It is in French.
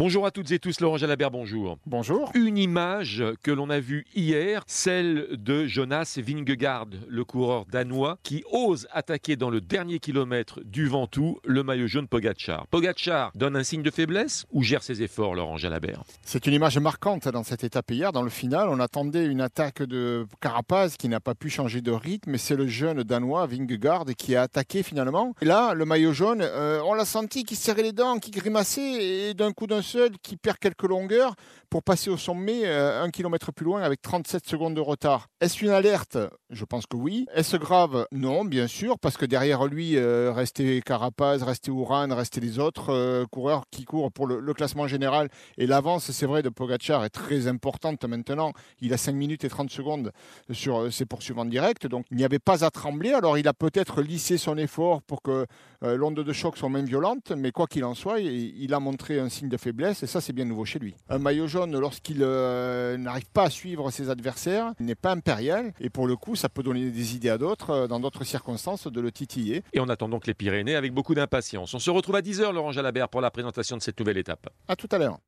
Bonjour à toutes et tous, Laurent Jalabert, bonjour. Bonjour. Une image que l'on a vue hier, celle de Jonas Vingegaard, le coureur danois, qui ose attaquer dans le dernier kilomètre du Ventoux le maillot jaune Pogachar. Pogachar donne un signe de faiblesse ou gère ses efforts, Laurent Jalabert? C'est une image marquante dans cette étape hier. Dans le final, on attendait une attaque de Carapaz qui n'a pas pu changer de rythme, mais c'est le jeune danois Vingegaard qui a attaqué finalement. Et là, le maillot jaune, euh, on l'a senti qui serrait les dents, qui grimaçait, et d'un coup d'un seul, qui perd quelques longueurs pour passer au sommet euh, un kilomètre plus loin avec 37 secondes de retard. Est-ce une alerte? Je pense que oui. Est-ce grave? Non, bien sûr, parce que derrière lui euh, restait Carapaz, restait Ouran, restaient les autres euh, coureurs qui courent pour le, classement général. Et l'avance, c'est vrai, de Pogachar est très importante maintenant. Il a 5 minutes et 30 secondes sur ses poursuivants directs, donc il n'y avait pas à trembler. Alors il a peut-être lissé son effort pour que l'onde de choc soit moins violente, mais quoi qu'il en soit, il, il a montré un signe de faiblesse et ça c'est bien nouveau chez lui. Un maillot jaune lorsqu'il euh, n'arrive pas à suivre ses adversaires, il n'est pas impérial et pour le coup ça peut donner des idées à d'autres euh, dans d'autres circonstances de le titiller. Et on attend donc les Pyrénées avec beaucoup d'impatience. On se retrouve à 10h Laurent Jalabert pour la présentation de cette nouvelle étape. À tout à l'heure.